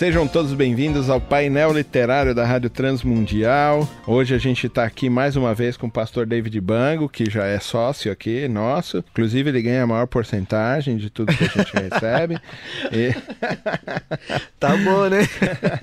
Sejam todos bem-vindos ao painel literário da Rádio Transmundial. Hoje a gente está aqui mais uma vez com o pastor David Bango, que já é sócio aqui nosso. Inclusive, ele ganha a maior porcentagem de tudo que a gente recebe. E... tá bom, né?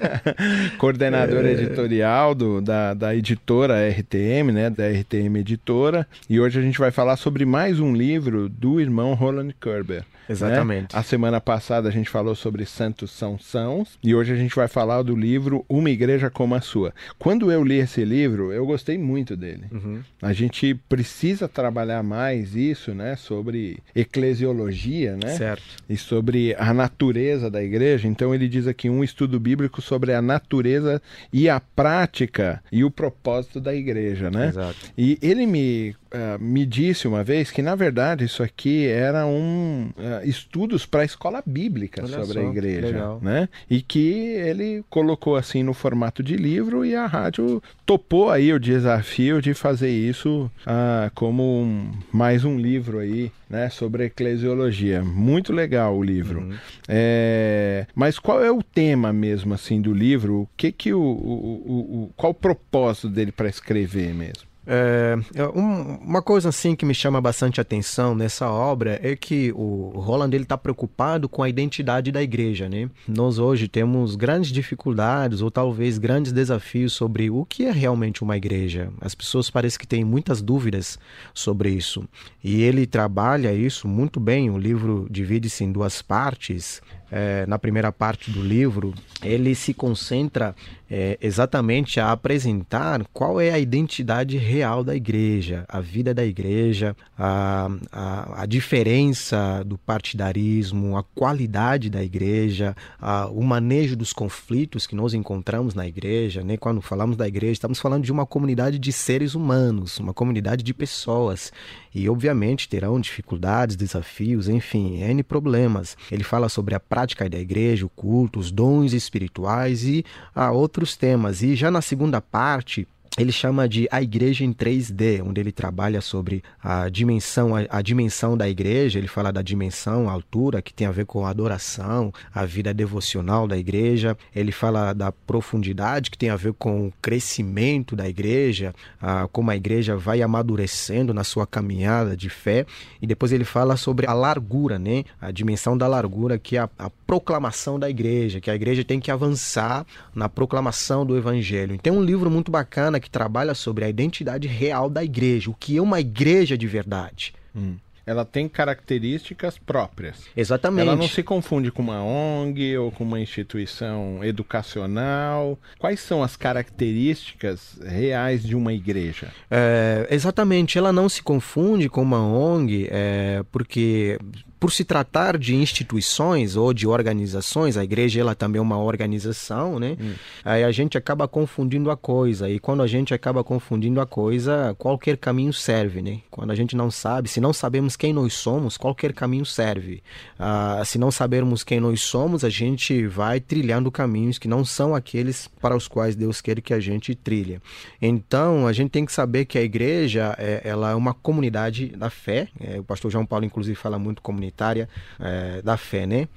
Coordenador é... editorial do, da, da editora RTM, né? Da RTM Editora. E hoje a gente vai falar sobre mais um livro do irmão Roland Kerber. Né? Exatamente. Né? A semana passada a gente falou sobre Santos São Sãos e hoje a gente vai falar do livro Uma Igreja como a Sua. Quando eu li esse livro, eu gostei muito dele. Uhum. A gente precisa trabalhar mais isso, né? Sobre eclesiologia, né? Certo. E sobre a natureza da igreja. Então ele diz aqui um estudo bíblico sobre a natureza e a prática e o propósito da igreja, né? Exato. E ele me uh, me disse uma vez que, na verdade, isso aqui era um uh, estudos para a escola bíblica Olha sobre só, a igreja. Né? E que ele colocou assim no formato de livro e a rádio topou aí o desafio de fazer isso uh, como um, mais um livro aí né, sobre eclesiologia. Muito legal o livro. Uhum. É... Mas qual é o tema mesmo assim do livro? O que que o, o, o, o qual o propósito dele para escrever mesmo? É, é, um, uma coisa assim que me chama bastante atenção nessa obra é que o Roland ele está preocupado com a identidade da igreja, né? Nós hoje temos grandes dificuldades ou talvez grandes desafios sobre o que é realmente uma igreja. As pessoas parecem que têm muitas dúvidas sobre isso e ele trabalha isso muito bem. O livro divide-se em duas partes é, na primeira parte do livro, ele se concentra é, exatamente a apresentar qual é a identidade real da igreja, a vida da igreja, a, a, a diferença do partidarismo, a qualidade da igreja, a, o manejo dos conflitos que nós encontramos na igreja. Né? Quando falamos da igreja, estamos falando de uma comunidade de seres humanos, uma comunidade de pessoas. E, obviamente, terão dificuldades, desafios, enfim, N problemas. Ele fala sobre a prática da igreja, o culto, os dons espirituais e ah, outros temas. E já na segunda parte, ele chama de a igreja em 3D, onde ele trabalha sobre a dimensão, a, a, dimensão da igreja, ele fala da dimensão, a altura, que tem a ver com a adoração, a vida devocional da igreja, ele fala da profundidade, que tem a ver com o crescimento da igreja, a, como a igreja vai amadurecendo na sua caminhada de fé, e depois ele fala sobre a largura, né? a dimensão da largura, que é a, a proclamação da igreja, que a igreja tem que avançar na proclamação do evangelho. Então, é um livro muito bacana que que trabalha sobre a identidade real da igreja, o que é uma igreja de verdade. Hum. Ela tem características próprias. Exatamente. Ela não se confunde com uma ONG ou com uma instituição educacional. Quais são as características reais de uma igreja? É, exatamente. Ela não se confunde com uma ONG, é, porque por se tratar de instituições ou de organizações, a igreja ela também é uma organização, né? Hum. Aí a gente acaba confundindo a coisa e quando a gente acaba confundindo a coisa, qualquer caminho serve, né? Quando a gente não sabe, se não sabemos quem nós somos, qualquer caminho serve. Ah, se não sabermos quem nós somos, a gente vai trilhando caminhos que não são aqueles para os quais Deus quer que a gente trilhe. Então a gente tem que saber que a igreja é, ela é uma comunidade da fé. É, o pastor João Paulo inclusive fala muito comunitária é, da fé, né?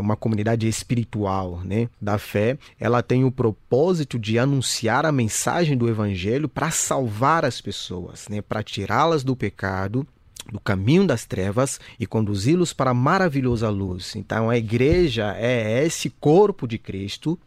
uma comunidade espiritual né, da fé, ela tem o propósito de anunciar a mensagem do evangelho para salvar as pessoas, né, para tirá-las do pecado do caminho das trevas e conduzi-los para a maravilhosa luz. Então a igreja é esse corpo de Cristo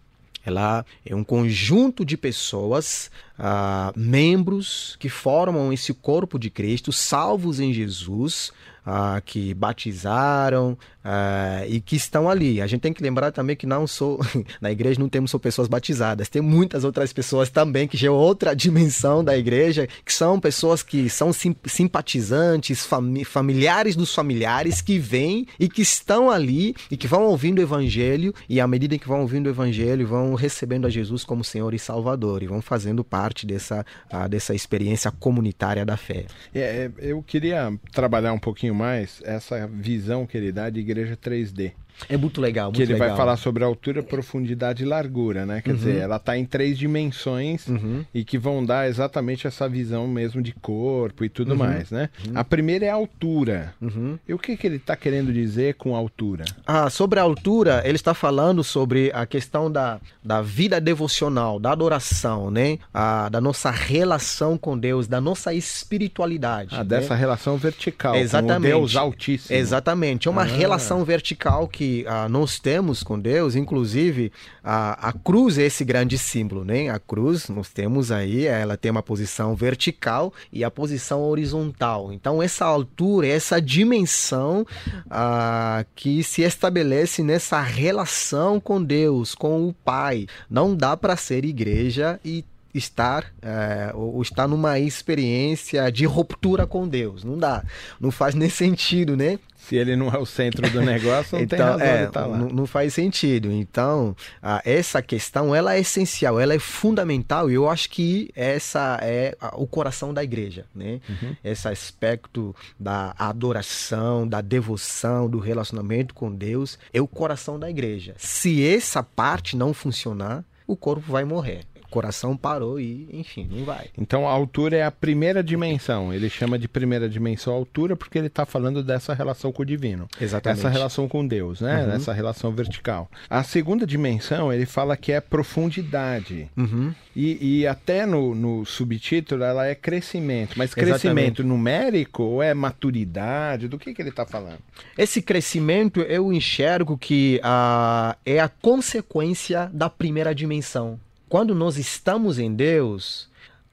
ela é um conjunto de pessoas, uh, membros que formam esse corpo de Cristo, salvos em Jesus, uh, que batizaram uh, e que estão ali. A gente tem que lembrar também que não sou na igreja não temos só pessoas batizadas, tem muitas outras pessoas também que é outra dimensão da igreja, que são pessoas que são sim, simpatizantes, fami familiares dos familiares que vêm e que estão ali e que vão ouvindo o evangelho e à medida que vão ouvindo o evangelho vão recebendo a Jesus como Senhor e Salvador e vão fazendo parte dessa, uh, dessa experiência comunitária da fé. É, é eu queria trabalhar um pouquinho mais essa visão que ele dá de igreja 3D. É muito legal, muito Que ele legal. vai falar sobre altura, profundidade e largura, né? Quer uhum. dizer, ela está em três dimensões uhum. e que vão dar exatamente essa visão mesmo de corpo e tudo uhum. mais, né? Uhum. A primeira é a altura. Uhum. E o que, que ele está querendo dizer com altura? Ah, sobre a altura, ele está falando sobre a questão da, da vida devocional, da adoração, né? A, da nossa relação com Deus, da nossa espiritualidade. Ah, né? dessa relação vertical Exatamente. Deus Altíssimo. Exatamente. É uma ah. relação vertical que ah, nós temos com Deus, inclusive a, a cruz é esse grande símbolo, né? A cruz, nós temos aí, ela tem uma posição vertical e a posição horizontal. Então, essa altura, essa dimensão ah, que se estabelece nessa relação com Deus, com o Pai. Não dá para ser igreja e estar é, ou estar numa experiência de ruptura com Deus. Não dá. Não faz nem sentido, né? Se ele não é o centro do negócio, não então, tem razão é, estar lá. Não, não, faz sentido. Então, a, essa questão, ela é essencial, ela é fundamental e eu acho que essa é a, o coração da igreja, né? Uhum. Esse aspecto da adoração, da devoção, do relacionamento com Deus é o coração da igreja. Se essa parte não funcionar, o corpo vai morrer coração parou e, enfim, não vai. Então a altura é a primeira dimensão. Ele chama de primeira dimensão altura porque ele está falando dessa relação com o divino. Exatamente. Essa relação com Deus, né? Uhum. Essa relação vertical. A segunda dimensão, ele fala que é profundidade. Uhum. E, e, até no, no, subtítulo ela é crescimento. Mas crescimento Exatamente. numérico ou é maturidade? Do que, que ele está falando? Esse crescimento eu enxergo que uh, é a consequência da primeira dimensão. Quando nós estamos em Deus,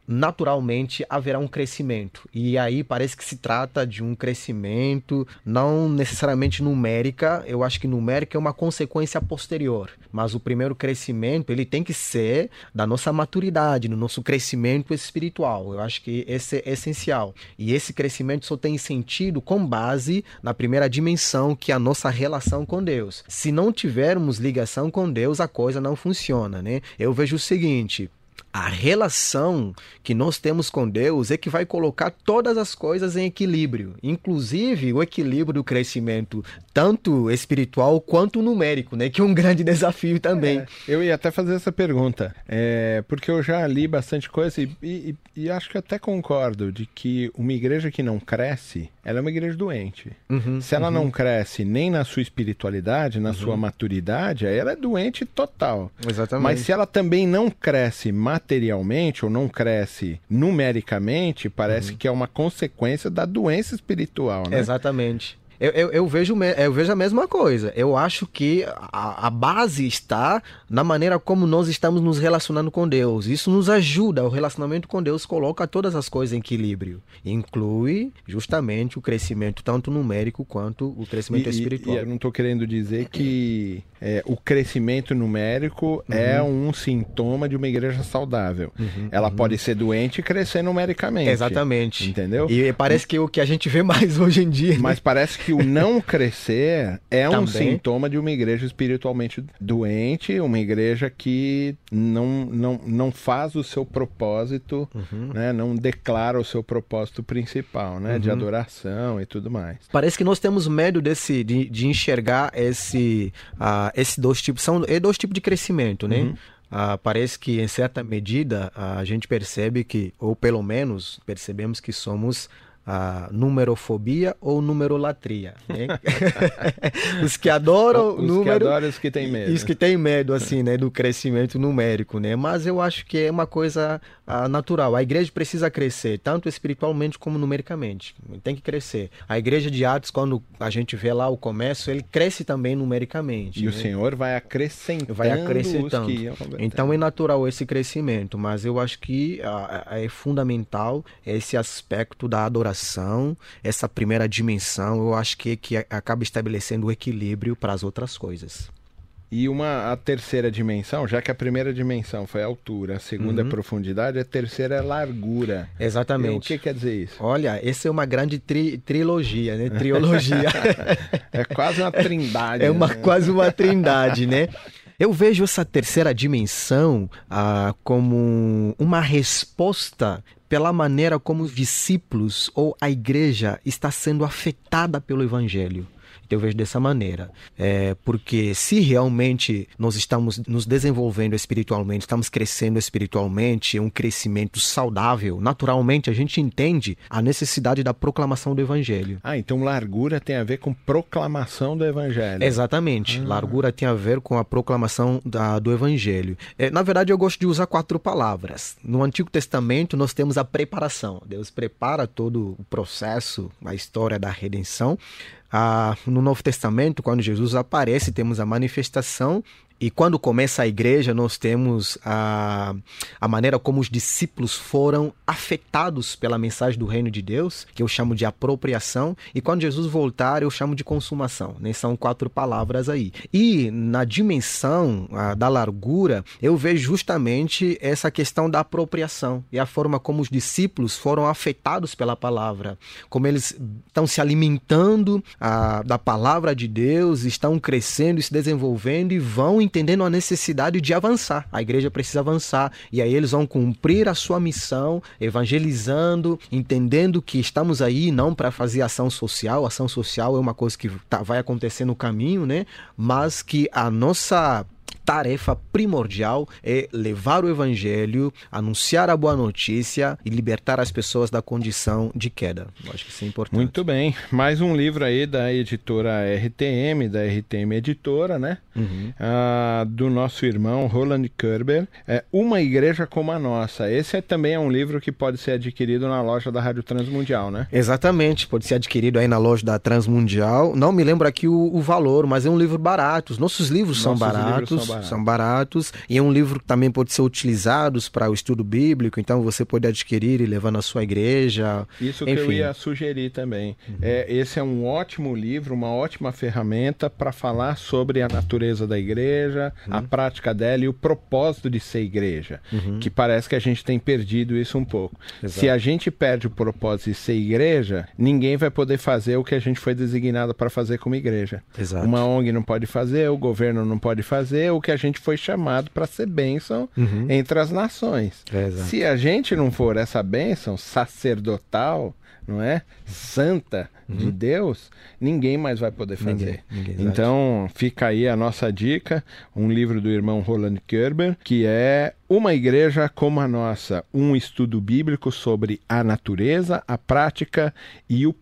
naturalmente haverá um crescimento. E aí parece que se trata de um crescimento não necessariamente numérica, eu acho que numérica é uma consequência posterior, mas o primeiro crescimento, ele tem que ser da nossa maturidade, no nosso crescimento espiritual. Eu acho que esse é essencial. E esse crescimento só tem sentido com base na primeira dimensão, que é a nossa relação com Deus. Se não tivermos ligação com Deus, a coisa não funciona, né? Eu vejo o seguinte, a relação que nós temos com Deus é que vai colocar todas as coisas em equilíbrio, inclusive o equilíbrio do crescimento, tanto espiritual quanto numérico, né? Que é um grande desafio também. É, eu ia até fazer essa pergunta, é, porque eu já li bastante coisa e, e, e, acho que até concordo de que uma igreja que não cresce, ela é uma igreja doente. Uhum, Se ela uhum. não cresce nem na sua espiritualidade, na uhum. sua maturidade, aí ela é doente total. Exatamente. Mas se ela também não cresce materialmente ou não cresce numericamente, parece uhum. que é uma consequência da doença espiritual, né? Exatamente. Eu, eu, eu, vejo, eu vejo a mesma coisa. Eu acho que a, a, base está na maneira como nós estamos nos relacionando com Deus. Isso nos ajuda. O relacionamento com Deus coloca todas as coisas em equilíbrio. Inclui justamente o crescimento tanto numérico quanto o crescimento e, espiritual. E, eu não estou querendo dizer que é, o crescimento numérico uhum. é um sintoma de uma igreja saudável. Uhum, Ela uhum. pode ser doente e crescer numericamente. Exatamente. Entendeu? E parece que o que a gente vê mais hoje em dia. Mas né? parece que que o não crescer é um sintoma de uma igreja espiritualmente doente, uma igreja que não, não, não faz o seu propósito, uhum. né? não declara o seu propósito principal, né? Uhum. de adoração e tudo mais. Parece que nós temos medo desse, de, de enxergar esse, uh, esse dois tipos, são é dois tipos de crescimento, né? Uhum. Uh, parece que, em certa medida, a gente percebe que, ou pelo menos percebemos que somos a numerofobia ou numerolatria. Né? os que adoram os número, que adoram os que têm medo. Os que têm medo assim, né, do crescimento numérico, né? Mas eu acho que é uma coisa uh, natural. A igreja precisa crescer, tanto espiritualmente como numericamente. Tem que crescer. A igreja de Atos, quando a gente vê lá o comércio, ele cresce também numericamente. E né? o Senhor vai acrescentando, vai acrescentando. Então é natural esse crescimento, mas eu acho que uh, é fundamental esse aspecto da adoração essa primeira dimensão, eu acho que, que acaba estabelecendo o equilíbrio para as outras coisas. E uma a terceira dimensão, já que a primeira dimensão foi a altura, a segunda é uhum. é profundidade, a terceira é largura. Exatamente. E o que quer dizer isso? Olha, essa é uma grande tri, trilogia, né? Triologia. é quase uma trindade. É uma, né? quase uma trindade, né? Eu vejo essa terceira dimensão ah, como uma resposta pela maneira como os discípulos ou a igreja está sendo afetada pelo evangelho. Então eu vejo dessa maneira. É, porque se realmente nós estamos nos desenvolvendo espiritualmente, estamos crescendo espiritualmente, um crescimento saudável, naturalmente a gente entende a necessidade da proclamação do evangelho. Ah, então largura tem a ver com proclamação do evangelho. Exatamente. Ah. Largura tem a ver com a proclamação da, do evangelho. É, na verdade, eu gosto de usar quatro palavras. No Antigo Testamento, nós temos a preparação. Deus prepara todo o processo, a história da redenção. Ah, no Novo Testamento, quando Jesus aparece, temos a manifestação e quando começa a igreja, nós temos a, a maneira como os discípulos foram afetados pela mensagem do reino de Deus, que eu chamo de apropriação, e quando Jesus voltar, eu chamo de consumação. Né? São quatro palavras aí. E na dimensão a, da largura, eu vejo justamente essa questão da apropriação e a forma como os discípulos foram afetados pela palavra, como eles estão se alimentando a, da palavra de Deus, estão crescendo e se desenvolvendo e vão entendendo a necessidade de avançar. A igreja precisa avançar e aí eles vão cumprir a sua missão, evangelizando, entendendo que estamos aí não para fazer ação social, ação social é uma coisa que tá, vai acontecer no caminho, né? Mas que a nossa tarefa primordial é levar o evangelho, anunciar a boa notícia e libertar as pessoas da condição de queda. Eu acho que isso é importante. Muito bem. Mais um livro aí da editora RTM, da RTM Editora, né? Uhum. Ah, do nosso irmão Roland Kerber. É Uma Igreja Como a Nossa. Esse é, também é um livro que pode ser adquirido na loja da Rádio Transmundial, né? Exatamente. Pode ser adquirido aí na loja da Transmundial. Não me lembro aqui o, o valor, mas é um livro barato. Os nossos livros, nossos são, baratos, livros são baratos, são baratos. E é um livro que também pode ser utilizado para o estudo bíblico. Então você pode adquirir e levar na sua igreja. Isso que Enfim. eu ia sugerir também. Uhum. É, esse é um ótimo livro, uma ótima ferramenta para falar sobre a natureza natureza da igreja, uhum. a prática dela e o propósito de ser igreja. Uhum. Que parece que a gente tem perdido isso um pouco. Exato. Se a gente perde o propósito de ser igreja, ninguém vai poder fazer o que a gente foi designado para fazer como igreja. Exato. Uma ONG não pode fazer, o governo não pode fazer, o que a gente foi chamado para ser bênção uhum. entre as nações. Exato. Se a gente não for essa bênção sacerdotal, não é? Santa uhum. de Deus, ninguém mais vai poder fazer. Ninguém, ninguém então, fica aí a nossa dica, um livro do irmão Roland Kerber, que é Uma Igreja como a Nossa, um estudo bíblico sobre a natureza, a prática e o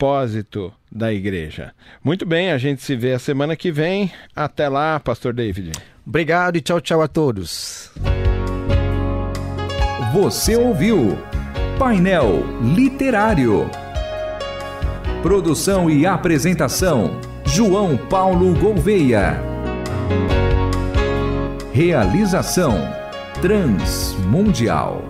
propósito da igreja. Muito bem, a gente se vê a semana que vem. Até lá, pastor David. Obrigado e tchau, tchau a todos. Você ouviu Painel Literário. Produção e apresentação: João Paulo Gouveia. Realização: Transmundial.